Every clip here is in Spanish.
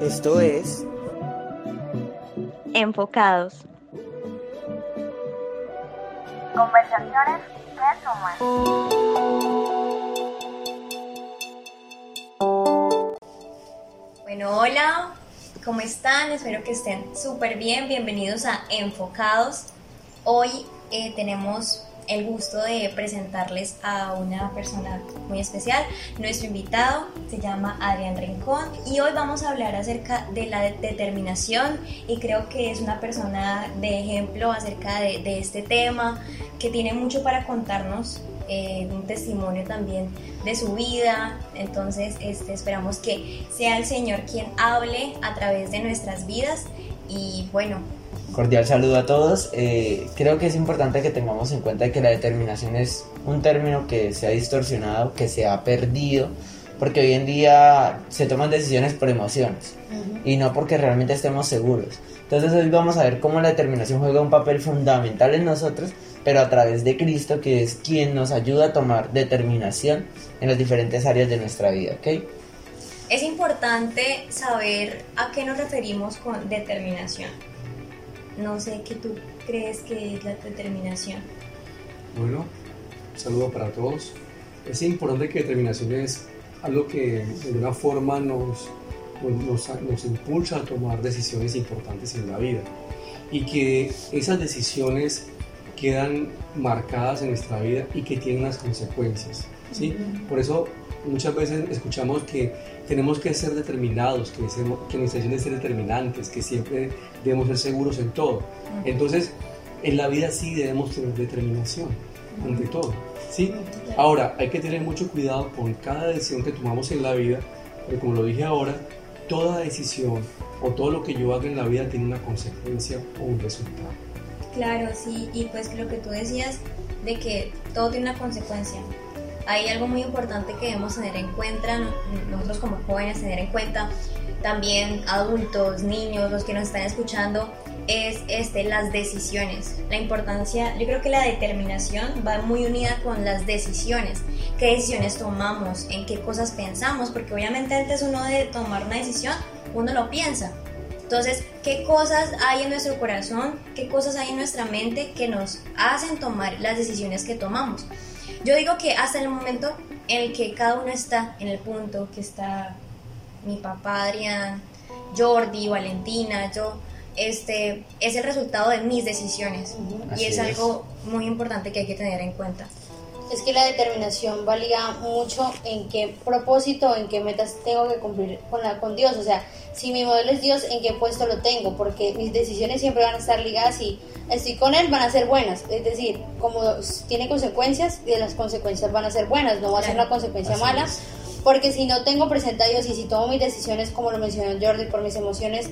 Esto es Enfocados. Conversaciones que suman. Bueno, hola, ¿cómo están? Espero que estén súper bien. Bienvenidos a Enfocados. Hoy eh, tenemos el gusto de presentarles a una persona muy especial. Nuestro invitado se llama Adrián Rincón y hoy vamos a hablar acerca de la determinación y creo que es una persona de ejemplo acerca de, de este tema que tiene mucho para contarnos. eh, un testimonio también de su vida entonces este, esperamos que sea el Señor quien hable a través de nuestras vidas y bueno Cordial saludo a todos. Eh, creo que es importante que tengamos en cuenta que la determinación es un término que se ha distorsionado, que se ha perdido, porque hoy en día se toman decisiones por emociones y no porque realmente estemos seguros. Entonces hoy vamos a ver cómo la determinación juega un papel fundamental en nosotros, pero a través de Cristo, que es quien nos ayuda a tomar determinación en las diferentes áreas de nuestra vida, ¿ok? Es importante saber a qué nos referimos con determinación. No sé qué tú crees que es la determinación. Bueno, un saludo para todos. Es importante que determinación es algo que de alguna forma nos, nos, nos impulsa a tomar decisiones importantes en la vida y que esas decisiones quedan marcadas en nuestra vida y que tienen unas consecuencias. ¿sí? Por eso muchas veces escuchamos que tenemos que ser determinados, que, ser, que nuestra decisión es ser determinantes, que siempre debemos ser seguros en todo. Entonces, en la vida sí debemos tener determinación, ante todo. ¿sí? Ahora, hay que tener mucho cuidado con cada decisión que tomamos en la vida, porque como lo dije ahora, toda decisión o todo lo que yo haga en la vida tiene una consecuencia o un resultado. Claro, sí, y pues lo que tú decías de que todo tiene una consecuencia. Hay algo muy importante que debemos tener en cuenta, no- nosotros como jóvenes tener en cuenta, también adultos, niños, los que nos están escuchando, es este, las decisiones. La importancia, yo creo que la determinación va muy unida con las decisiones. ¿Qué decisiones tomamos? ¿En qué cosas pensamos? Porque obviamente antes uno de tomar una decisión, uno lo piensa. Entonces, ¿qué cosas hay en nuestro corazón? ¿Qué cosas hay en nuestra mente que nos hacen tomar las decisiones que tomamos? Yo digo que hasta el momento en el que cada uno está en el punto que está mi papá Adrián, Jordi, Valentina, yo, este, es el resultado de mis decisiones y es, es. algo muy importante que hay que tener en cuenta. Es que la determinación valía mucho en qué propósito, en qué metas tengo que cumplir con, la, con Dios. O sea, si mi modelo es Dios, ¿en qué puesto lo tengo? Porque mis decisiones siempre van a estar ligadas y estoy con Él, van a ser buenas. Es decir, como tiene consecuencias, y las consecuencias van a ser buenas, no va a ser una consecuencia Así mala. es. Porque si no tengo presente a Dios y si tomo mis decisiones, como lo mencionó Jordi, por mis emociones,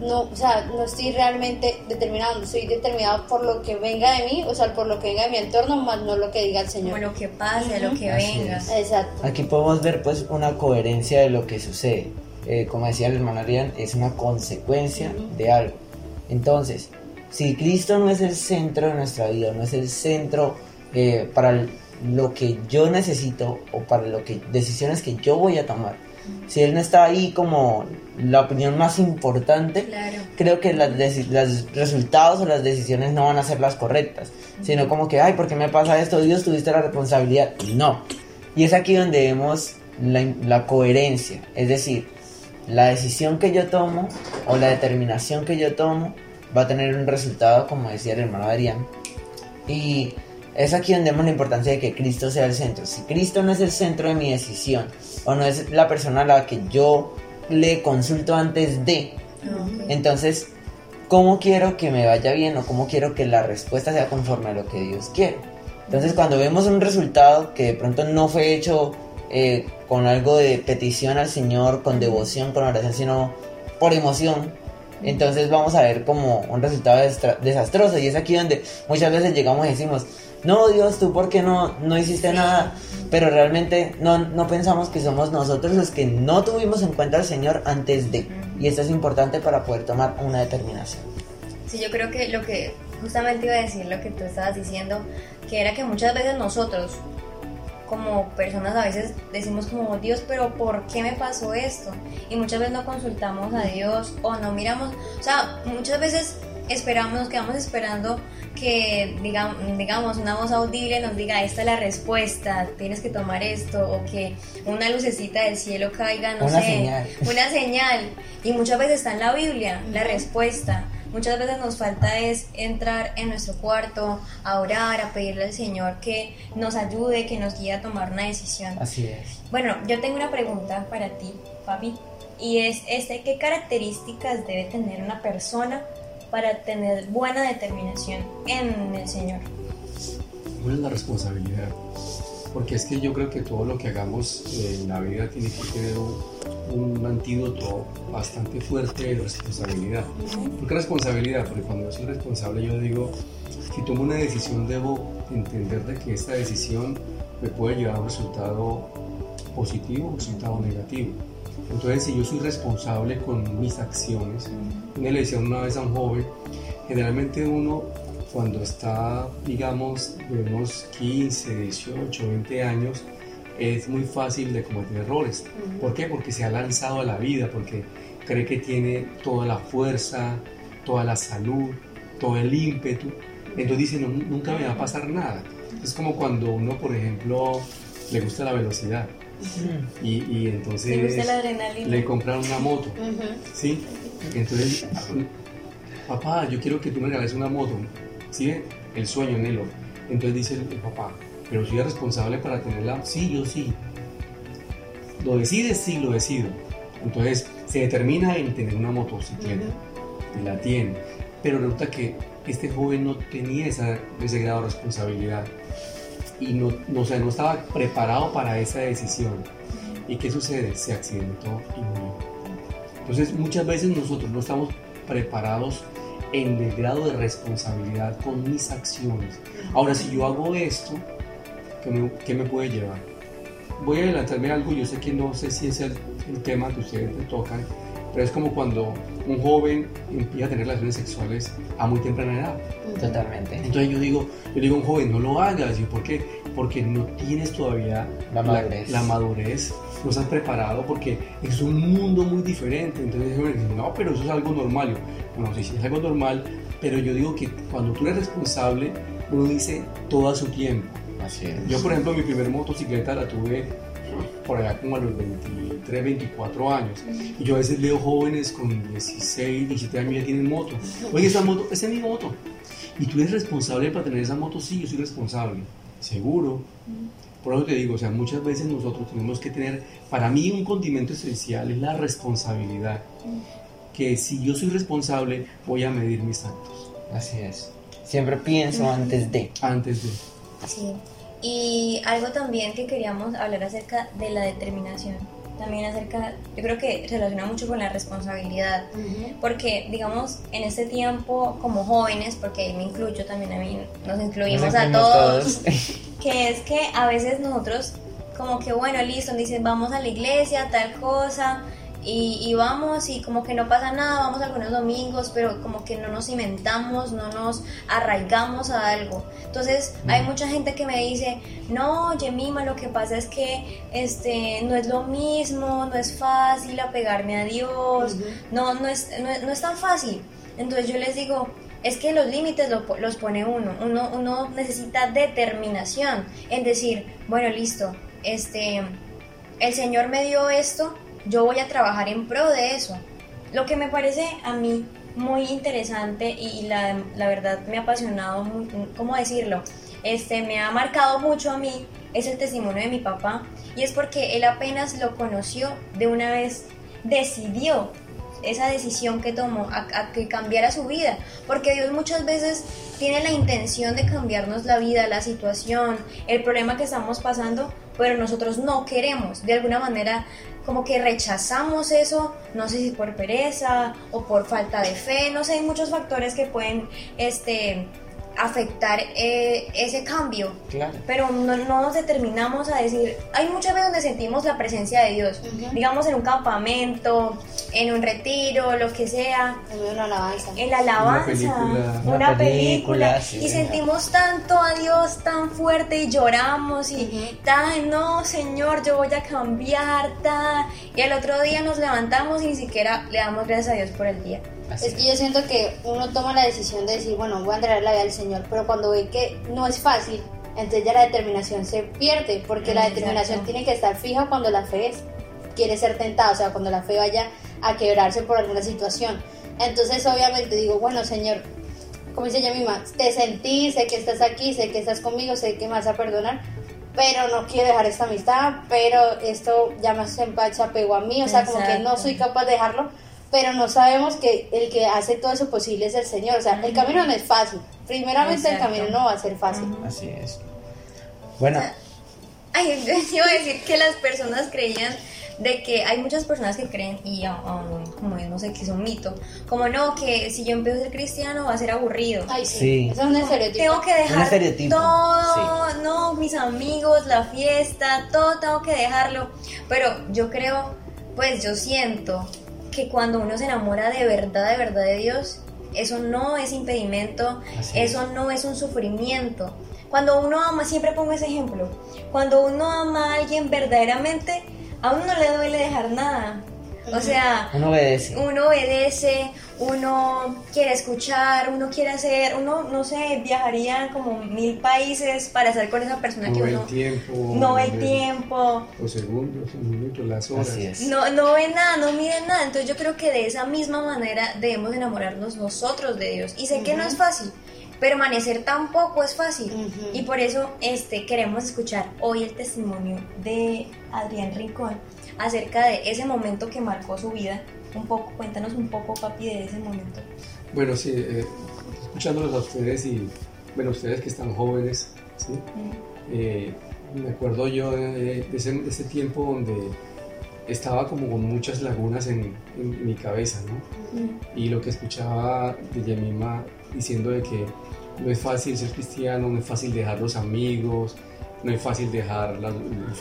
no, o sea, no estoy realmente determinado, estoy determinado por lo que venga de mí, o sea, por lo que venga de mi entorno, más no lo que diga el Señor. Como lo que pase, lo que Así venga. es. Exacto. Aquí podemos ver pues una coherencia de lo que sucede. Eh, como decía el hermano Arián, es una consecuencia de algo. Entonces, si Cristo no es el centro de nuestra vida, no es el centro eh, para lo que yo necesito o para lo que decisiones que yo voy a tomar, si Él no está ahí como la opinión más importante, Claro. creo que las los resultados o las decisiones no van a ser las correctas, sino como que, ay, ¿por qué me pasa esto? Dios, tuviste la responsabilidad. Y no. Y es aquí donde vemos la, la coherencia, es decir, la decisión que yo tomo o la determinación que yo tomo va a tener un resultado, como decía el hermano Adrián. Y es aquí donde vemos la importancia de que Cristo sea el centro. Si Cristo no es el centro de mi decisión, o no es la persona a la que yo le consulto antes de, Ok. entonces, ¿cómo quiero que me vaya bien o cómo quiero que la respuesta sea conforme a lo que Dios quiere? Entonces, cuando vemos un resultado que de pronto no fue hecho eh, con algo de petición al Señor, con devoción, con oración, sino por emoción, entonces vamos a ver como un resultado desastroso. Y es aquí donde muchas veces llegamos y decimos, no Dios, tú por qué no, no hiciste nada, pero realmente no, no pensamos que somos nosotros los que no tuvimos en cuenta al Señor antes de. Y esto es importante para poder tomar una determinación. Sí, yo creo que lo que justamente iba a decir lo que tú estabas diciendo, que era que muchas veces nosotros como personas a veces decimos como Dios, pero ¿por qué me pasó esto? Y muchas veces no consultamos a Dios o no miramos, o sea, muchas veces esperamos, nos quedamos esperando que digamos, digamos una voz audible nos diga esta es la respuesta, tienes que tomar esto, o que una lucecita del cielo caiga, no Una sé, señal. una señal. Y muchas veces está en la Biblia la respuesta. Muchas veces nos falta es entrar en nuestro cuarto, a orar, a pedirle al Señor que nos ayude, que nos guíe a tomar una decisión. Así es. Bueno, yo tengo una pregunta para ti, Fabi, y es este, ¿qué características debe tener una persona para tener buena determinación en el Señor? Es la responsabilidad. Porque es que yo creo que todo lo que hagamos en la vida tiene que tener un, un antídoto bastante fuerte de responsabilidad. ¿Por qué responsabilidad? Porque cuando yo soy responsable yo digo, si tomo una decisión debo entender de que esta decisión me puede llevar a un resultado positivo o un resultado negativo. Entonces, si yo soy responsable con mis acciones, una le decía una vez a un joven, generalmente uno cuando está, digamos, de unos 15, 18, 20 años, es muy fácil de cometer errores. ¿Por qué? Porque se ha lanzado a la vida, porque cree que tiene toda la fuerza, toda la salud, todo el ímpetu. Entonces dice, "No, nunca me va a pasar nada. Es como cuando uno, por ejemplo, le gusta la velocidad y, y entonces le compran una moto. ¿sí? Entonces, papá, yo quiero que tú me regales una moto, ¿sí? El sueño, Nelo. Entonces dice el, el papá, pero soy responsable para tenerla. Sí, yo sí. ¿Lo decides? Sí, lo decido. Entonces se determina en tener una motocicleta y la tiene. Pero resulta que este joven no tenía esa, ese grado de responsabilidad y no, no, o sea, no estaba preparado para esa decisión. ¿Y qué sucede? Se accidentó y murió. Entonces muchas veces nosotros no estamos preparados en el grado de responsabilidad con mis acciones. Ahora, si yo hago esto, ¿qué me, qué me puede llevar? Voy a adelantarme algo, yo sé que no sé si es el, el tema que ustedes tocan, pero es como cuando un joven empieza a tener relaciones sexuales a muy temprana edad. Totalmente. Entonces yo digo, yo digo a un joven, no lo hagas. ¿Y por qué? Porque no tienes todavía La madurez. la madurez, no estás preparado porque es un mundo muy diferente. Entonces yo me digo, no, pero eso es algo normal. Yo, Bueno, sí, sí, es algo normal, pero yo digo que cuando tú eres responsable, uno dice todo a su tiempo. Así es. Yo, por ejemplo, mi primer motocicleta la tuve por allá como a los 23, 24 años. Y yo a veces leo jóvenes con 16, 17 años ya tienen moto. Oye, esa moto, esa es mi moto. Y tú eres responsable para tener esa moto, sí, yo soy responsable. Seguro. Por eso te digo, o sea, muchas veces nosotros tenemos que tener, para mí un condimento esencial es la responsabilidad. Que si yo soy responsable, voy a medir mis actos Así es. Siempre pienso antes de. antes de... Sí. Y algo también que queríamos hablar acerca de la determinación. También acerca, yo creo que relaciona mucho con la responsabilidad. Porque, digamos, en este tiempo, como jóvenes, porque ahí me incluyo también a mí, nos incluimos Nos a incluimos todos, que es que a veces nosotros, como que, bueno, listo, dicen, vamos a la iglesia, tal cosa, y, y vamos y como que no pasa nada, vamos algunos domingos, pero como que no nos cimentamos, no nos arraigamos a algo. Entonces hay mucha gente que me dice, no, Yemima, lo que pasa es que este, no es lo mismo, no es fácil apegarme a Dios, no, no, es, no, es- no es tan fácil. Entonces yo les digo, es que los límites los pone uno. uno. Uno necesita determinación en decir, bueno, listo, este, el Señor me dio esto, yo voy a trabajar en pro de eso. Lo que me parece a mí muy interesante y, la, la verdad me ha apasionado, ¿cómo decirlo? Este, me ha marcado mucho a mí es el testimonio de mi papá y es porque él apenas lo conoció de una vez decidió esa decisión que tomó a, a que cambiara su vida porque Dios muchas veces tiene la intención de cambiarnos la vida la situación el problema que estamos pasando pero nosotros no queremos de alguna manera como que rechazamos eso no sé si por pereza o por falta de fe no sé hay muchos factores que pueden este afectar eh, ese cambio. Claro. Pero no, no nos determinamos a decir, hay muchas veces donde sentimos la presencia de Dios, digamos en un campamento, en un retiro, lo que sea, En alabanza. la alabanza, película. una, película, película, sí, y sentimos tanto a Dios tan fuerte y lloramos y Ujú. tan, no, Señor, yo voy a cambiar, tan, y al otro día nos levantamos y ni siquiera le damos gracias a Dios por el día. Así Es que yo siento que uno toma la decisión de decir, bueno, voy a entregar la vida al Señor, pero cuando ve que no es fácil, entonces ya la determinación se pierde, porque la Exacto. determinación tiene que estar fija cuando la fe es- quiere ser tentada, o sea, cuando la fe vaya a quebrarse por alguna situación. Entonces, obviamente, digo, bueno, Señor, como dice ella misma, te sentí, sé que estás aquí, sé que estás conmigo, sé que me vas a perdonar, pero no quiero dejar esta amistad, pero esto ya me hace empacha apego a mí, o sea, como que no Exacto. soy capaz de dejarlo, pero no sabemos que el que hace todo eso posible es el Señor, o sea, el camino no es fácil, primeramente el Exacto. camino no va a ser fácil. Así es. Bueno, Ay, yo iba a decir que las personas creían de que hay muchas personas que creen, y aún como no sé que es un mito, como no, que si yo empiezo a ser cristiano va a ser aburrido. Ay, sí, Sí. eso es un estereotipo. Tengo que Un dejar estereotipo, todo, no, mis amigos, la fiesta, todo tengo que dejarlo. Pero yo creo, pues yo siento que cuando uno se enamora de verdad, de verdad de Dios, eso no es impedimento, Así es. eso no es un sufrimiento. Cuando uno ama, siempre pongo ese ejemplo, cuando uno ama a alguien verdaderamente, a uno no le duele dejar nada. O sea, uno obedece. uno obedece, uno quiere escuchar, uno quiere hacer, uno, no sé, viajaría como mil países para estar con esa persona que No uno el tiempo. no ve el tiempo, Los segundos, los minutos, las horas. Así es. no, no ve nada, no mide nada. Entonces yo creo que de esa misma manera debemos enamorarnos nosotros de Dios. Y sé que no es fácil, permanecer tampoco es fácil. Y por eso este, queremos escuchar hoy el testimonio de Adrián Rincón acerca de ese momento que marcó su vida. Un poco, cuéntanos un poco, papi, de ese momento. Bueno, sí, eh, escuchándolos a ustedes y, bueno, ustedes que están jóvenes, ¿sí? Eh, me acuerdo yo de, de ese, de ese tiempo donde estaba como con muchas lagunas en, en mi cabeza, ¿no? Y lo que escuchaba de Yemima diciendo de que no es fácil ser cristiano, no es fácil dejar los amigos, no es fácil dejar las,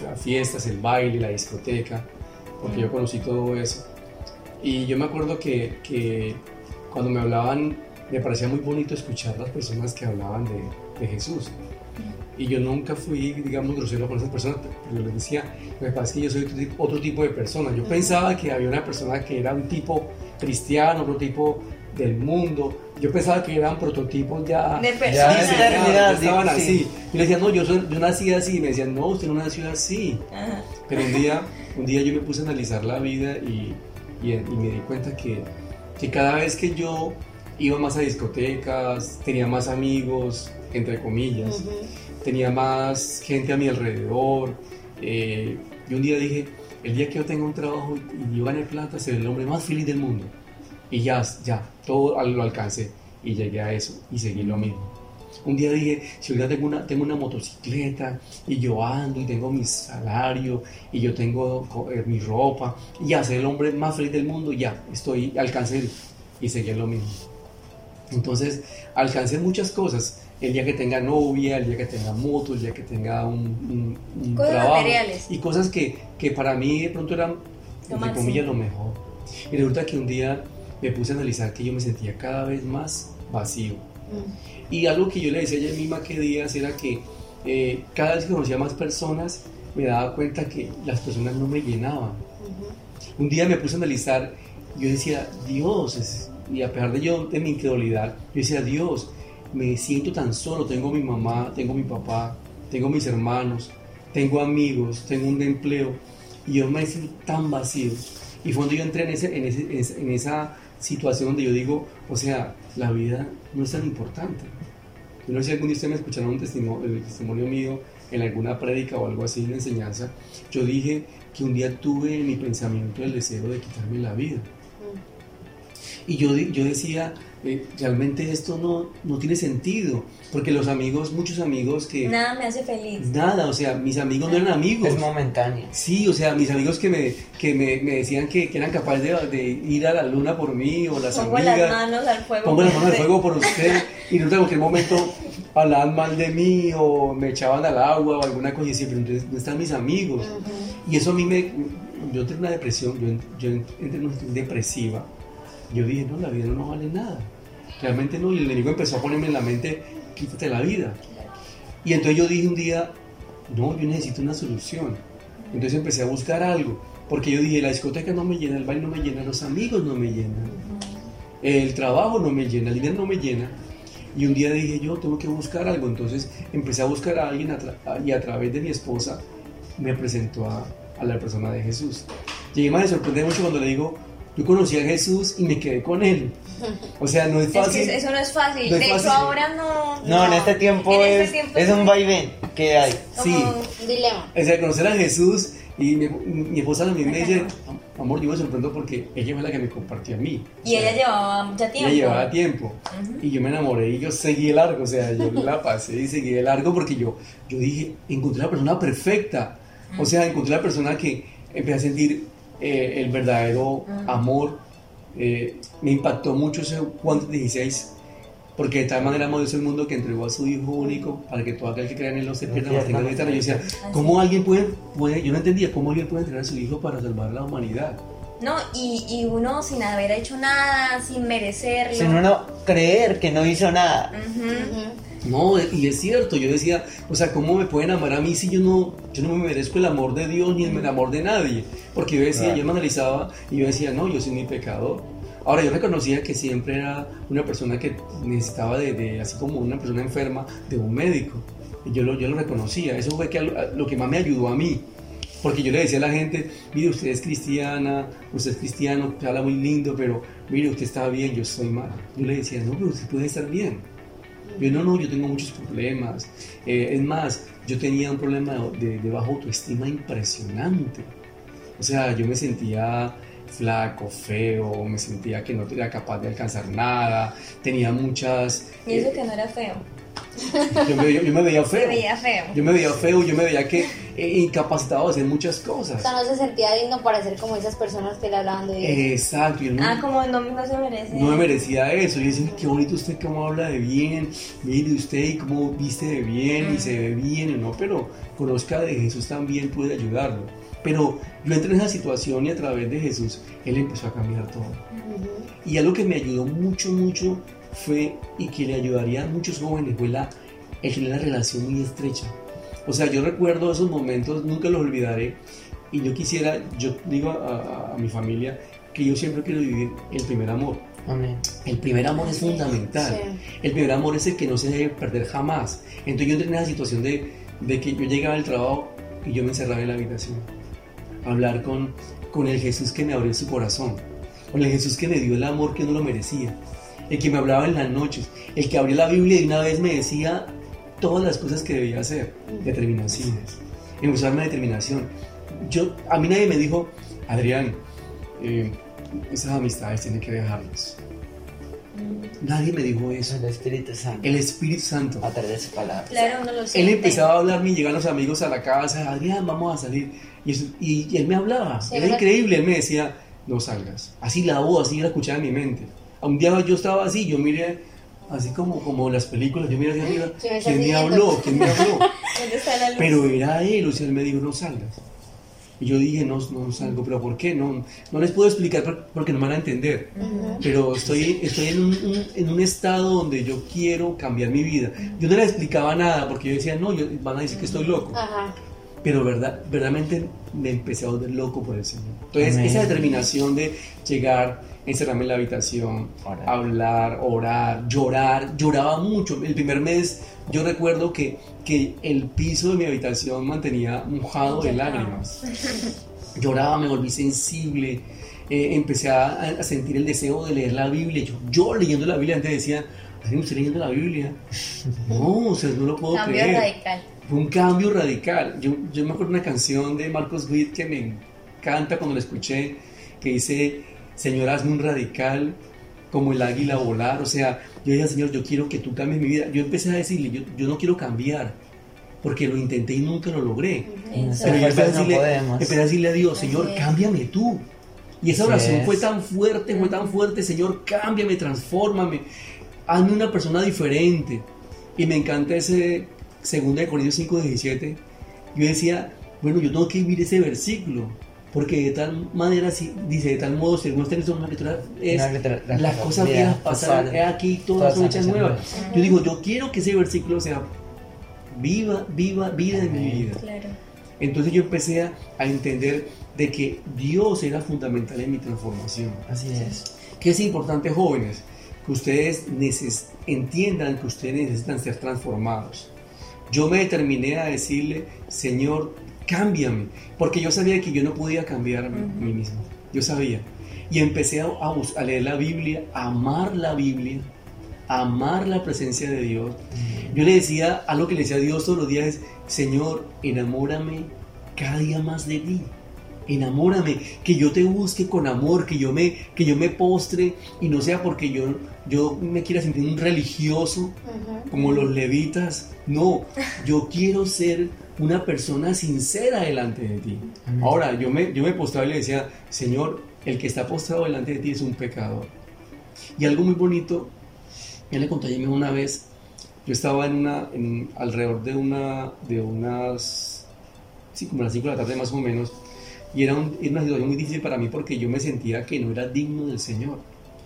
las fiestas, el baile, la discoteca, porque yo conocí todo eso. Y yo me acuerdo que, que cuando me hablaban, me parecía muy bonito escuchar las personas que hablaban de, de Jesús. Y yo nunca fui, digamos, grosero con esas personas, pero yo les decía, me parece que yo soy otro tipo, otro tipo de persona. Yo pensaba que había una persona que era un tipo cristiano, otro tipo del mundo. Yo pensaba que eran prototipos ya... De Ya, personas. ya, ya, ya, ya estaban sí. así. Yo le decía, no, yo, soy- yo nací así. Y me decían, no, usted no nació así. Ajá. Pero un día, un día yo me puse a analizar la vida y, y- y me di cuenta que, que cada vez que yo iba más a discotecas, tenía más amigos, entre comillas, tenía más gente a mi alrededor. eh, y un día dije, el día que yo tenga un trabajo y yo gane plata, seré el hombre más feliz del mundo. Y ya, ya, todo lo alcancé y llegué a eso y seguí lo mismo. Un día dije, si ahorita tengo una, tengo una motocicleta y yo ando y tengo mi salario y yo tengo eh, mi ropa y ya ser el hombre más feliz del mundo, ya, estoy, alcancé y seguí lo mismo. Entonces, alcancé muchas cosas. El día que tenga novia, el día que tenga moto, el día que tenga un, un- un Cosas trabajo. materiales. Y cosas que, que para mí de pronto eran, entre comillas, lo mejor. Y resulta que un día me puse a analizar que yo me sentía cada vez más vacío. Mm. Y algo que yo le decía a ella misma que días era que eh, cada vez que conocía más personas, me daba cuenta que las personas no me llenaban. Un día me puse a analizar, yo decía, Dios, es- y a pesar de yo, de mi incredulidad, yo decía, Dios, me siento tan solo, tengo mi mamá, tengo mi papá, tengo mis hermanos, tengo amigos, tengo un empleo, y yo me siento tan vacío. Y fue cuando yo entré en, ese- en ese- en esa situación donde yo digo, o sea, la vida no es tan importante. Yo no sé si algún día ustedes me escucharon un testimonio, el testimonio mío en alguna prédica o algo así, una enseñanza. Yo dije que un día tuve en mi pensamiento el deseo de quitarme la vida. Y yo, yo decía, eh, realmente esto no, no tiene sentido, porque los amigos, muchos amigos que... Nada me hace feliz. Nada, o sea, mis amigos no eran amigos. Es momentáneo. Sí, o sea, mis amigos que me, que me, me decían que, que eran capaces de, de ir a la luna por mí o las Pongo amigas. las manos al fuego. Pongo las por manos al fuego por usted y no en cualquier momento hablaban mal de mí o me echaban al agua o alguna cosa y decía, pero entonces, ¿dónde están mis amigos? Y eso a mí me... Yo en una depresión, yo, yo en- entré en una situación depresiva. Yo dije, no, la vida no vale nada. Realmente no. Y el enemigo empezó a ponerme en la mente, quítate la vida. Y entonces yo dije un día, no, yo necesito una solución. Entonces empecé a buscar algo. Porque yo dije, la discoteca no me llena, el baile no me llena, los amigos no me llenan, el trabajo no me llena, el dinero no me llena. Y un día dije, yo tengo que buscar algo. Entonces empecé a buscar a alguien a y a través de mi esposa me presentó a, a la persona de Jesús. Llegué más me sorprende mucho cuando le digo, yo conocí a Jesús y me quedé con él. O sea, no es Es que fácil. eso no es fácil. No es de fácil. hecho, ahora no. No, en este tiempo En este es, tiempo es un vaivén que hay. Sí. Un dilema. O sea, conocer a Jesús y mi, mi esposa también me dice, amor, yo me sorprendo porque ella fue la que me compartió a mí. Y ella llevaba mucho Ella tiempo. llevaba tiempo Ujú. y yo me enamoré y yo seguí el largo, o sea, yo la pasé y seguí el largo porque yo, yo dije, encontré la persona perfecta, o sea, encontré la persona que empecé a sentir eh, el verdadero amor, eh, me impactó mucho ese Juan 16, porque de tal manera amó Dios el mundo que entregó a su Hijo único para que todo aquel que crea en él no se pierda, mas tenga vida eterna. Yo decía, ¿cómo alguien puede, puede, yo no entendía cómo alguien puede entregar a su Hijo para salvar a la humanidad? No, y, y uno sin haber hecho nada, sin merecerlo. Sin uno creer que no hizo nada. Ujú. No, y es cierto, yo decía, o sea, ¿cómo me pueden amar a mí si yo no, yo no me merezco el amor de Dios ni el amor de nadie? Porque yo decía, Claro. yo me analizaba y yo decía, no, yo soy mi pecador. Ahora, yo reconocía que siempre era una persona que necesitaba de, de- así como una persona enferma, de un médico. Y yo lo, yo lo reconocía, eso fue que, lo que más me ayudó a mí. Porque yo le decía a la gente, mire, usted es cristiana, usted es cristiano, te habla muy lindo, pero mire, usted está bien, yo estoy mal. Yo le decía, no, pero usted puede estar bien. Yo no, no, yo tengo muchos problemas. Eh, es más, yo tenía un problema de, de baja autoestima impresionante. O sea, yo me sentía flaco, feo, me sentía que no era capaz de alcanzar nada, tenía muchas... Y eso eh, que no era feo. Yo, me, yo me veía Se feo. veía feo. Yo me veía feo, yo me veía que eh, incapacitado de hacer muchas O cosas. sea, no se sentía digno para ser como esas personas que le hablaban de Dios. Exacto, yo no, Ah, como no, no se merece. no me merecía eso. Y decía, qué bonito usted cómo habla de bien, mire usted y cómo viste de bien y se ve bien, y no, pero conozca de Jesús también puede ayudarlo. Pero yo entré en esa situación y a través de Jesús, Él empezó a cambiar todo. Ujú. Y algo que me ayudó mucho, mucho fue, y que le ayudaría a muchos jóvenes, fue la, el tener una relación muy estrecha. O sea, yo recuerdo esos momentos, nunca los olvidaré, y yo quisiera, yo digo a, a- a mi familia, que yo siempre quiero vivir el primer amor. Amén. El primer amor es fundamental. Sí. El primer amor es el que no se debe perder jamás. Entonces yo entré en esa situación de, de que yo llegaba al trabajo y yo me encerraba en la habitación. A hablar con, con el Jesús que me abrió su corazón. Con el Jesús que me dio el amor que no lo merecía. El que me hablaba en las noches. El que abrió la Biblia y una vez me decía todas las cosas que debía hacer. Determinaciones. Empezó a darme determinación. Yo, a mí nadie me dijo, Adrián, eh, esas amistades tienen que dejarlas. Nadie me dijo eso. El Espíritu Santo. El Espíritu Santo. A través de su palabra. Claro, uno lo Él empezaba a hablarme y llegaban los amigos a la casa, Adrián, vamos a salir. Y, eso- y- y él me hablaba, Sí, era ¿verdad? increíble, él me decía, no salgas. Así la voz, así la escuchaba en mi mente. Un día yo estaba así, yo miré, así como, como las películas, yo miré hacia arriba, Sí, me está ¿quién me habló? ¿Quién me habló? Pero era él, o sea, él me dijo, no salgas. Y yo dije, no, no salgo, pero ¿por qué? No, no les puedo explicar por- porque no me van a entender. Ujú. Pero estoy, estoy en, un, un- en un estado donde yo quiero cambiar mi vida. Yo no les explicaba nada porque yo decía, no, yo- van a decir que estoy loco. Ajá. Pero verdad, verdaderamente me empecé a volver loco por el Señor. Entonces, Amén. esa determinación de llegar, encerrarme en la habitación, Orar. hablar, orar, llorar, lloraba mucho. El primer mes yo recuerdo que, que el piso de mi habitación mantenía mojado de lágrimas. Lloraba, me volví sensible, eh, empecé a, a sentir el deseo de leer la Biblia. Yo, yo leyendo la Biblia antes decía, ¿alguien estoy leyendo la Biblia? No, o sea, no lo puedo Cambio creer. radical. Fue un cambio radical. Yo, yo me acuerdo de una canción de Marcos Witt que me encanta cuando la escuché, que dice, Señor, hazme un radical como el águila volar. O sea, yo dije, Señor, yo quiero que tú cambies mi vida. Yo empecé a decirle, yo, yo no quiero cambiar, porque lo intenté y nunca lo logré. Eso. Pero yo empecé a, fuerzas no decirle, podemos. empecé a decirle a Dios, Señor, cámbiame tú. Y esa oración es. fue tan fuerte, fue tan fuerte, Señor, cámbiame, transfórmame, hazme una persona diferente. Y me encanta ese 2 de Corintios 5, 17. Yo decía, bueno, yo tengo que vivir ese versículo. Porque de tal manera, si- dice, de tal modo, según está en una lectura, es Una letra- las las cosas viejas pasaron, aquí todas todas son hechas nuevas. nuevas. Yo digo, yo quiero que ese versículo sea viva, viva, vida en mi vida. Claro. Entonces yo empecé a, a entender de que Dios era fundamental en mi transformación. Así es. Que es importante, jóvenes, que ustedes neces- entiendan que ustedes necesitan ser transformados. Yo me determiné a decirle, Señor, cámbiame, porque yo sabía que yo no podía cambiar a mí, mismo. Yo sabía. Y empecé a, a leer la Biblia, a amar la Biblia, a amar la presencia de Dios. Yo le decía, algo que le decía a Dios todos los días es, Señor, enamórame cada día más de ti. Enamórame, que yo te busque con amor, que yo me, que yo me postre y no sea porque yo, yo me quiera sentir un religioso Ujú. como los levitas. No, yo quiero ser una persona sincera delante de ti. Amén. Ahora, yo me, yo me postraba y le decía, Señor, el que está postrado delante de ti es un pecador. Y algo muy bonito, ya le conté a Jimmy una vez, yo estaba en una, en, alrededor de una, de unas, sí, como las 5 de la tarde más o menos, y era, un- era una situación muy difícil para mí porque yo me sentía que no era digno del Señor.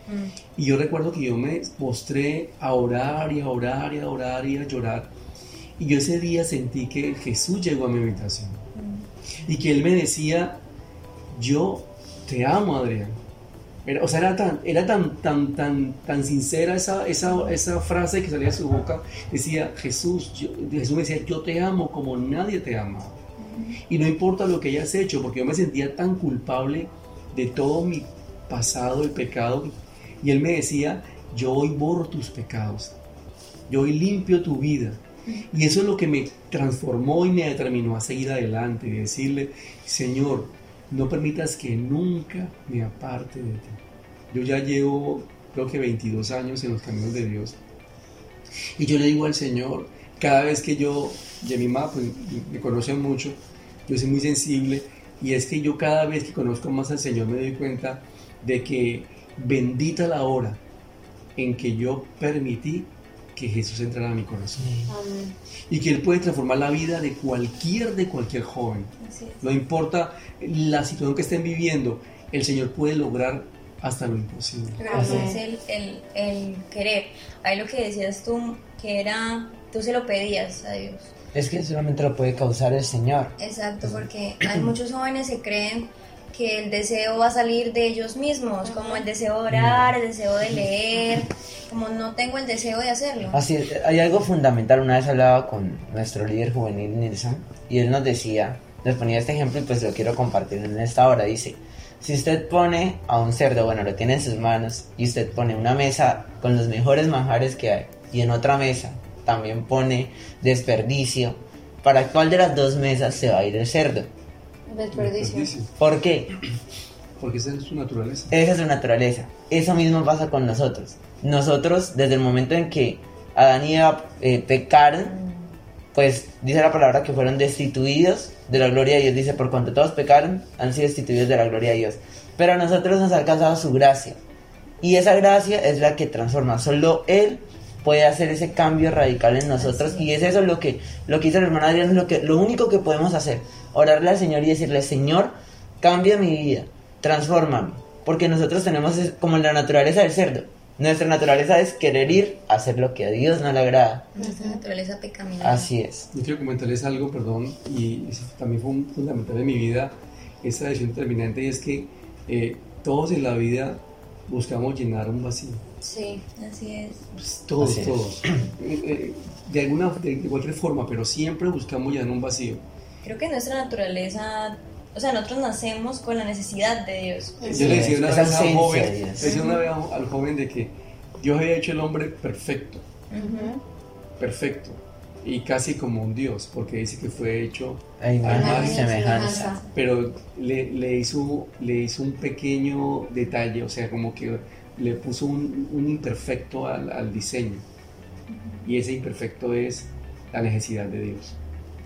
Mm. Y yo recuerdo que yo me postré a orar y a orar y a orar y a llorar. Y yo ese día sentí que Jesús llegó a mi habitación. Y que Él me decía, yo te amo, Adrián. Era- o sea, era tan, era tan, tan, tan, tan sincera esa, esa, esa frase que salía de su boca. Decía, Jesús, yo- Jesús me decía, yo te amo como nadie te ama. Y no importa lo que hayas hecho, porque yo me sentía tan culpable de todo mi pasado, el pecado. Y Él me decía, yo hoy borro tus pecados. Yo hoy limpio tu vida. Y eso es lo que me transformó y me determinó a seguir adelante y decirle, Señor, no permitas que nunca me aparte de ti. Yo ya llevo, creo que 22 años en los caminos de Dios. Y yo le digo al Señor, cada vez que yo, y a mi mamá pues, me conoce mucho, yo soy muy sensible, y es que yo cada vez que conozco más al Señor me doy cuenta de que bendita la hora en que yo permití que Jesús entrara a mi corazón Amén. y que Él puede transformar la vida de cualquier, de cualquier joven. No importa la situación que estén viviendo, el Señor puede lograr hasta lo imposible. Amén. es el, el, el querer. Ahí lo que decías tú, que era, tú se lo pedías a Dios. Es que solamente lo puede causar el Señor. Exacto, porque hay muchos jóvenes que creen que el deseo va a salir de ellos mismos, como el deseo de orar, el deseo de leer, como no tengo el deseo de hacerlo. Así es, hay algo fundamental. Una vez hablaba con nuestro líder juvenil Nilsson y él nos decía, nos ponía este ejemplo y pues lo quiero compartir en esta hora. Dice, si usted pone a un cerdo, bueno, lo tiene en sus manos y usted pone una mesa con los mejores manjares que hay y en otra mesa también pone desperdicio, ¿para cuál de las dos mesas se va a ir el cerdo? Desperdicio. Desperdicio, ¿Por qué? Porque esa es su naturaleza. Esa es su naturaleza. Eso mismo pasa con nosotros. Nosotros, desde el momento en que Adán y Eva eh, pecaron, pues dice la palabra que fueron destituidos de la gloria de Dios. Dice, por cuanto todos pecaron, han sido destituidos de la gloria de Dios. Pero a nosotros nos ha alcanzado su gracia. Y esa gracia es la que transforma. Solo Él puede hacer ese cambio radical en nosotros. Así Y es eso lo que, lo que hizo el hermano Adrián, es lo, que, lo único que podemos hacer. Orarle al Señor y decirle, Señor, cambia mi vida, transfórmame. Porque nosotros tenemos es como la naturaleza del cerdo. Nuestra naturaleza es querer ir a hacer lo que a Dios no le agrada. Nuestra naturaleza pecaminosa. Así es. Yo quiero comentarles algo, perdón, y eso también fue un fundamental de mi vida, esa decisión determinante, y es que eh, todos en la vida buscamos llenar un vacío. Sí. Así es. Pues, todos, Así es. todos. Eh, eh, de alguna, de, de cualquier forma, pero siempre buscamos llenar un vacío. Creo que nuestra naturaleza, o sea, nosotros nacemos con la necesidad de Dios. Yo le decía una vez a ausencia joven, le decía una vez a al joven de que Dios había hecho el hombre perfecto, Ujú. perfecto, y casi como un Dios, porque dice que fue hecho Hay imagen semejanza. pero le, le hizo, le hizo un pequeño detalle, o sea, como que le puso un, un imperfecto al, al diseño. Y ese imperfecto es la necesidad de Dios.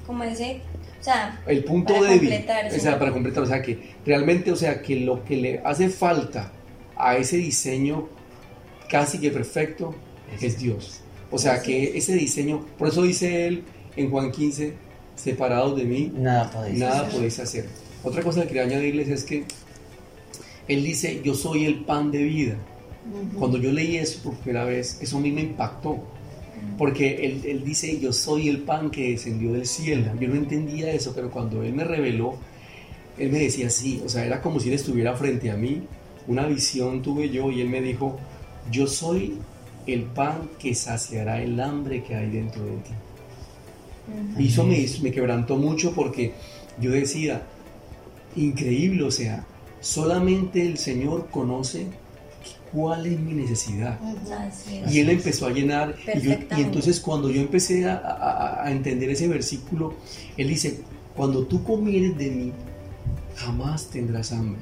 Como ese, o sea, El punto Para débil, completar, o sea, para completar, o sea, que realmente, o sea, que lo que le hace falta a ese diseño casi que perfecto es Dios. O sea que ese diseño, por eso dice él en Juan 15, separados de mí, Nada podéis nada hacer. podéis hacer. Otra cosa que quería añadirles es que él dice, yo soy el pan de vida. Cuando yo leí eso por primera vez, eso a mí me impactó. Porque él, él dice, yo soy el pan que descendió del cielo. Yo no entendía eso, pero cuando él me reveló, él me decía así, o sea, era como si él estuviera frente a mí. Una visión tuve yo y él me dijo, yo soy el pan que saciará el hambre que hay dentro de ti. Y eso me, me quebrantó mucho porque yo decía, increíble, o sea, solamente el Señor conoce cuál es mi necesidad. Y él empezó a llenar. Y, yo- y entonces cuando yo empecé a, a- a entender ese versículo, él dice, cuando tú comieres de mí, jamás tendrás hambre.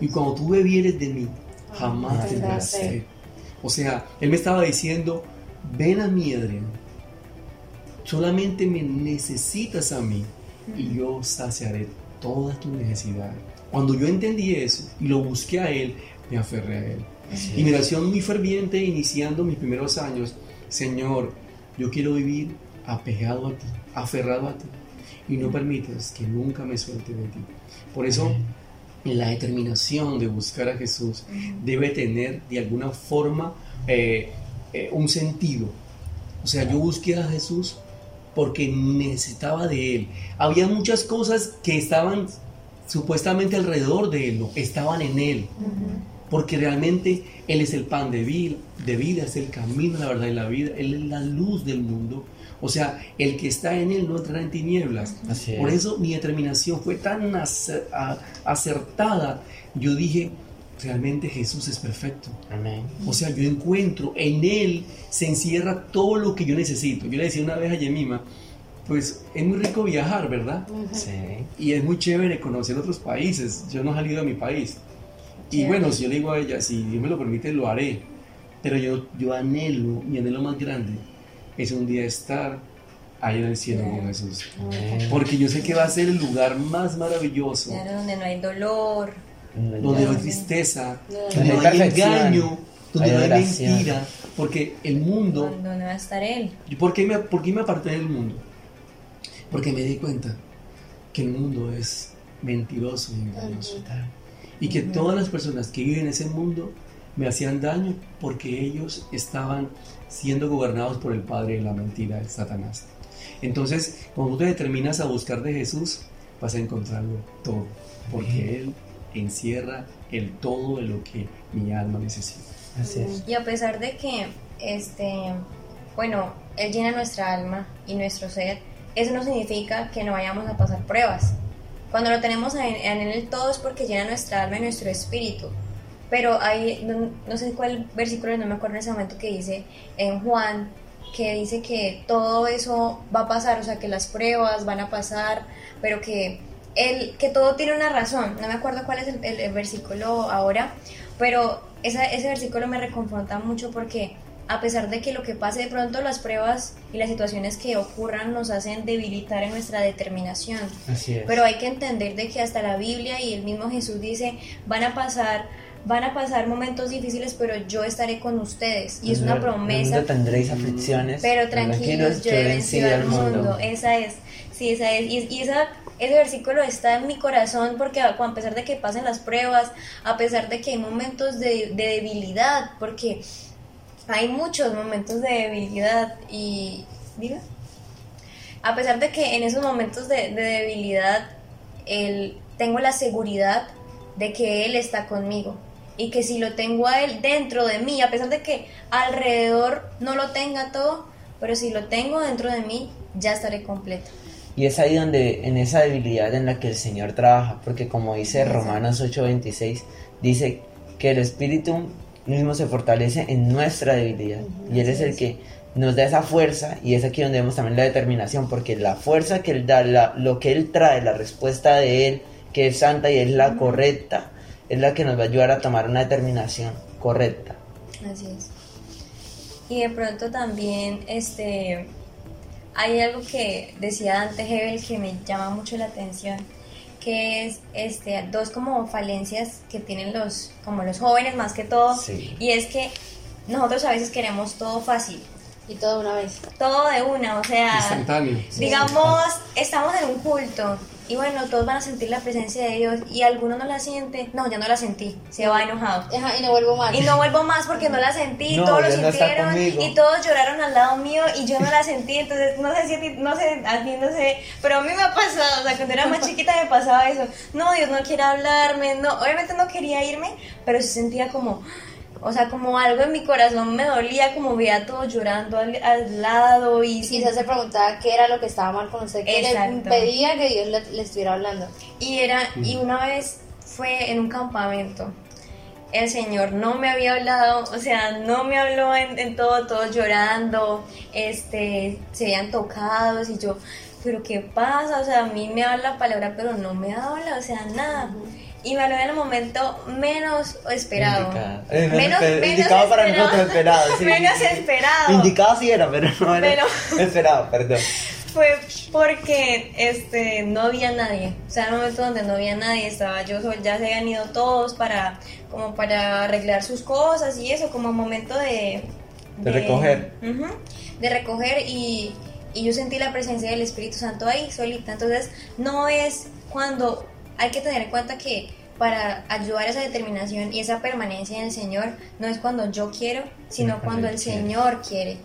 Y cuando tú bebieres de mí, jamás Jamás tendrás sed. sed. O sea, él me estaba diciendo, ven a mí, Adrián. Solamente me necesitas a mí y yo saciaré toda tu necesidad. Cuando yo entendí eso y lo busqué a él, me aferré a él. Así Y mi oración muy ferviente, iniciando mis primeros años, Señor, yo quiero vivir apegado a ti, aferrado a ti, y no permitas que nunca me suelte de ti. Por eso, la determinación de buscar a Jesús debe tener de alguna forma eh, eh, un sentido. O sea, yo busqué a Jesús porque necesitaba de Él. Había muchas cosas que estaban supuestamente alrededor de Él, no, estaban en Él porque realmente Él es el pan de vida, de vida, es el camino, la verdad y la vida, Él es la luz del mundo. O sea, el que está en Él no entrará en tinieblas. Así Por es. eso mi determinación fue tan acertada. Yo dije, realmente Jesús es perfecto. Amén. O sea, yo encuentro, en Él se encierra todo lo que yo necesito. Yo le decía una vez a Yemima, pues es muy rico viajar, ¿verdad? Sí. Y es muy chévere conocer otros países. Yo no he salido de mi país. Y bueno, si yo le digo a ella, si Dios me lo permite, lo haré. Pero yo, yo anhelo, mi anhelo más grande es un día estar ahí en el cielo con Jesús. Porque yo sé que va a ser el lugar más maravilloso, Claro, donde no hay dolor. donde no hay tristeza, Donde donde no hay engaño, donde hay no hay mentira. Porque el mundo Donde no va a estar Él. ¿Y por qué, me, por qué me aparté del mundo? Porque me di cuenta que el mundo es mentiroso y engañoso. Y que todas las personas que viven en ese mundo me hacían daño porque ellos estaban siendo gobernados por el padre de la mentira, el Satanás. Entonces, cuando tú te determinas a buscar de Jesús, vas a encontrarlo todo, porque Él encierra el todo de lo que mi alma necesita. Así es. Y a pesar de que, este, bueno, Él llena nuestra alma y nuestro ser, eso no significa que no vayamos a pasar pruebas. Cuando lo tenemos en, en Él todo es porque llena nuestra alma y nuestro espíritu. Pero hay, no, no sé cuál versículo, no me acuerdo en ese momento, que dice en Juan, que dice que todo eso va a pasar, o sea, que las pruebas van a pasar, pero que, él, que todo tiene una razón. No me acuerdo cuál es el, el- el versículo ahora, pero esa- ese versículo me reconforta mucho porque a pesar de que lo que pase de pronto las pruebas y las situaciones que ocurran nos hacen debilitar en nuestra determinación. Así es. Pero hay que entender de que hasta la Biblia y el mismo Jesús dice, van a pasar, van a pasar momentos difíciles, pero yo estaré con ustedes. Y es una promesa. mundo tendréis aflicciones. Pero tranquilos, yo he vencido al mundo. Esa es, sí, esa es. Y, y esa, ese versículo está en mi corazón porque a, a pesar de que pasen las pruebas, a pesar de que hay momentos de, de debilidad, porque hay muchos momentos de debilidad y... Diga. A pesar de que en esos momentos de, de debilidad el, tengo la seguridad de que Él está conmigo y que si lo tengo a Él dentro de mí, a pesar de que alrededor no lo tenga todo, pero si lo tengo dentro de mí, ya estaré completo. Y es ahí donde, en esa debilidad en la que el Señor trabaja, porque como dice Romanos 8:26, dice que el Espíritu mismo se fortalece en nuestra debilidad. Y Él es el que nos da esa fuerza y es aquí donde vemos también la determinación, porque la fuerza que Él da, la- lo que Él trae, la respuesta de Él, que es santa y es la correcta, es la que nos va a ayudar a tomar una determinación correcta. Así es. Y de pronto también, este, hay algo que decía Dante Hebel que me llama mucho la atención, que es, este, dos como falencias que tienen los, como los jóvenes más que todo, Sí. y es que nosotros a veces queremos todo fácil. Y todo una vez. todo de una, o sea, Instantáneo. digamos, estamos en un culto y bueno, todos van a sentir la presencia de Dios y alguno no la siente, no, ya no la sentí, se va enojado. Ajá, y no vuelvo más. Y no vuelvo más porque no la sentí, No, todos lo no sintieron y todos lloraron al lado mío y yo no la sentí, entonces no sé si a ti- no sé, a ti no sé, pero a mí me ha pasado, o sea, cuando era más chiquita me pasaba eso, no, Dios no quiere hablarme, no, obviamente no quería irme, pero sí sentía como, o sea, como algo en mi corazón me dolía, como veía a todos llorando al, al lado y Quizás se preguntaba qué era lo que estaba mal con usted, que le impedía que Dios le, le estuviera hablando. Y era, y una vez fue en un campamento. El Señor no me había hablado, o sea, no me habló en, en todo, todos llorando, este, se habían tocado y yo, pero ¿qué pasa? O sea, a mí me habla la palabra, pero no me habla, o sea, nada. Y me en el momento menos esperado. Indicado. Eh, no, Menos, menos indicado para esperado. nosotros, esperado. sí, menos esperado. Indicado sí era, pero no era Pero- esperado, perdón. Fue porque este no había nadie. O sea, en un momento donde no había nadie, estaba yo sola, ya se habían ido todos para como para arreglar sus cosas y eso, como momento de De recoger. De recoger y, y yo sentí la presencia del Espíritu Santo ahí solita. Entonces, no es cuando hay que tener en cuenta que para ayudar a esa determinación y esa permanencia en el Señor, no es cuando yo quiero, sino Cuando el quiere. Señor quiere.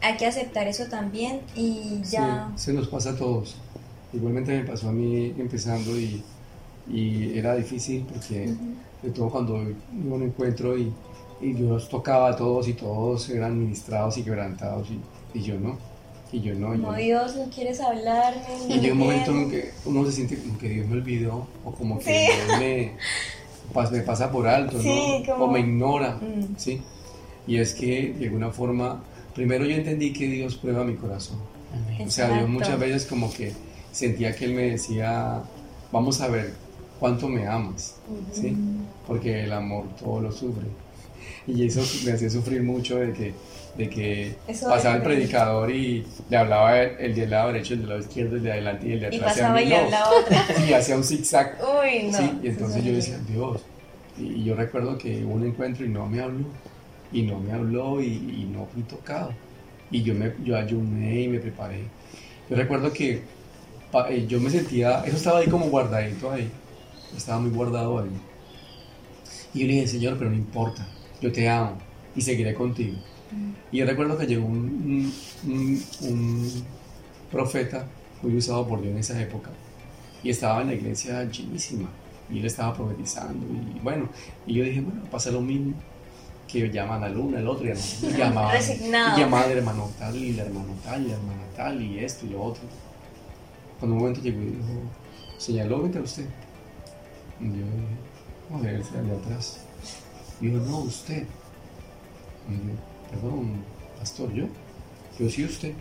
hay que aceptar eso también y ya. Sí, se nos pasa a todos. Igualmente me pasó a mí empezando y, y era difícil porque, de todo cuando iba a un encuentro y, y yo los tocaba a todos y todos eran ministrados y quebrantados y, y yo no. Y yo no. Como yo, Dios, no quieres hablarme. y llega un momento en que uno se siente como que Dios me olvidó o como que Sí. Dios me, pas- me pasa por alto, Sí, ¿no? como- O me ignora, Mm. ¿sí? Y es que de alguna forma, primero yo entendí que Dios prueba mi corazón. O sea, yo Exacto. muchas veces como que sentía que él me decía, vamos a ver cuánto me amas, ¿sí? Porque el amor todo lo sufre. Y eso me hacía sufrir mucho de que, de que Eso pasaba el predicador y le hablaba el, el del lado derecho, el del lado izquierdo, el de adelante y el de Y atrás. pasaba y no. hablaba otra. Y hacía un zigzag. Uy, no. Sí, y entonces es yo decía, Dios. Y, yo recuerdo que hubo un encuentro y no me habló. Y no me habló y, y no fui tocado. Y yo, me, yo ayuné y me preparé. Yo recuerdo que eh, yo me sentía, eso estaba ahí como guardadito ahí. Estaba muy guardado ahí. Y yo le dije, Señor, pero no importa, yo te amo y seguiré contigo. Y yo recuerdo que llegó un, un- profeta muy usado por Dios en esa época y estaba en la iglesia llenísima y él estaba profetizando y bueno, y yo dije, bueno, pasa lo mismo que llaman al uno, al otro y, al- y llamaban, y llamaban al hermano tal y la hermana tal y la hermana tal y esto y lo otro. Cuando un momento llegó y dijo, señaló, vente a usted. Y yo dije, a ver, ese de atrás. Y dijo, no, usted. Y yo, perdón, pastor, ¿yo? Yo sí, usted.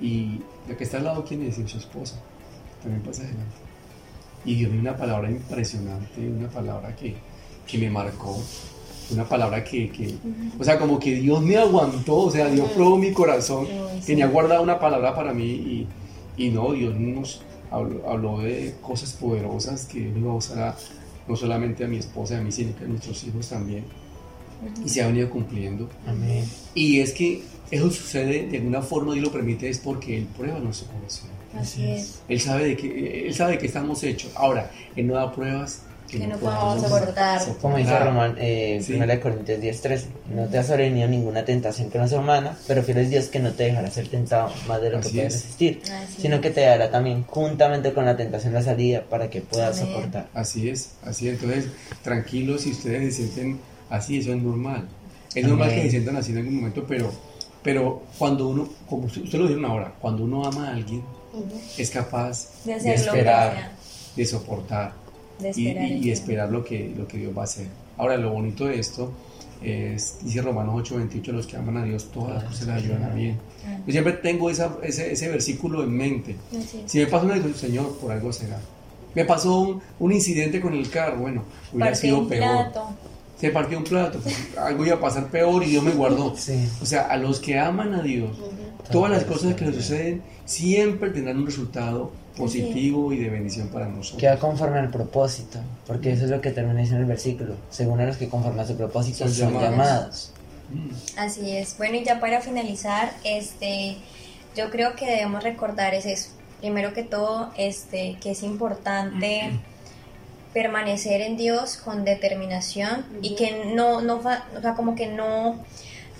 Y la que está al lado, ¿quién es? Y su esposa. También pasa adelante. Y dio una palabra impresionante, una palabra que, que me marcó, una palabra que, que- o sea, como que Dios me aguantó, o sea, Dios probó mi corazón, tenía guardada una palabra para mí y, y no, Dios nos habló, habló de cosas poderosas que Dios iba a usar a- no solamente a mi esposa y a mí, sino que a nuestros hijos también. Y se ha venido cumpliendo. Amén. Y es que eso sucede de alguna forma, Dios lo permite, es porque Él prueba nuestro corazón. Así es. Él sabe de que, él sabe de que estamos hechos. Ahora, Él no da pruebas Que no podamos podamos soportar. Como dice Román, eh, Sí. 1 Corintios 10:13, no te ha sobrevenido ninguna tentación que no sea humana, pero fiel es Dios que no te dejará ser tentado más de lo que Así puedes es. resistir, Así sino es. que te dará también juntamente con la tentación la salida para que puedas Amén. soportar. Así es, así es. Entonces, tranquilos si ustedes se sienten así, eso es normal. Es Amén. normal que se sientan así en algún momento, pero, pero cuando uno, como usted usted lo dijeron ahora, cuando uno ama a alguien, es capaz De de, esperar, de soportar De y, esperar. y- y Dios. esperar lo que, lo que Dios va a hacer. Ahora, lo bonito de esto es, dice Romanos 8:28, los que aman a Dios, todas las cosas les ayudan a bien. Ah. Yo siempre tengo esa- ese, ese versículo en mente. Si me pasa una cosa, Señor, por algo será. Me pasó un, un incidente con el carro, bueno, hubiera Partió sido un peor. plato. Se partió un plato, pues, algo iba a pasar peor y Dios me guardó. Sí. O sea, a los que aman a Dios, todas las cosas que nos suceden siempre tendrán un resultado positivo y de bendición para nosotros. Queda conforme al propósito, porque eso es lo que termina diciendo el versículo. Según a los que conforme a su propósito Son son, llamados. llamados. Así es. Bueno, y ya para finalizar, este, yo creo que debemos recordar es eso. Primero que todo, este, que es importante permanecer en Dios con determinación y que no, no, fa- o sea, como que no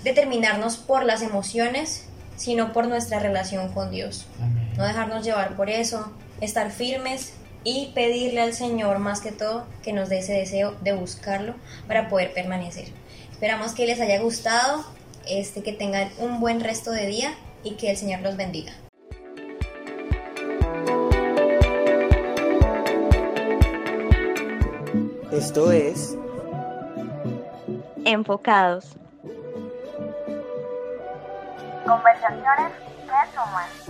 determinarnos por las emociones, sino por nuestra relación con Dios. Amén. No dejarnos llevar por eso, estar firmes y pedirle al Señor más que todo que nos dé ese deseo de buscarlo para poder permanecer. Esperamos que les haya gustado, este, que tengan un buen resto de día y que el Señor los bendiga. Esto es Enfocados. Conversaciones que suman.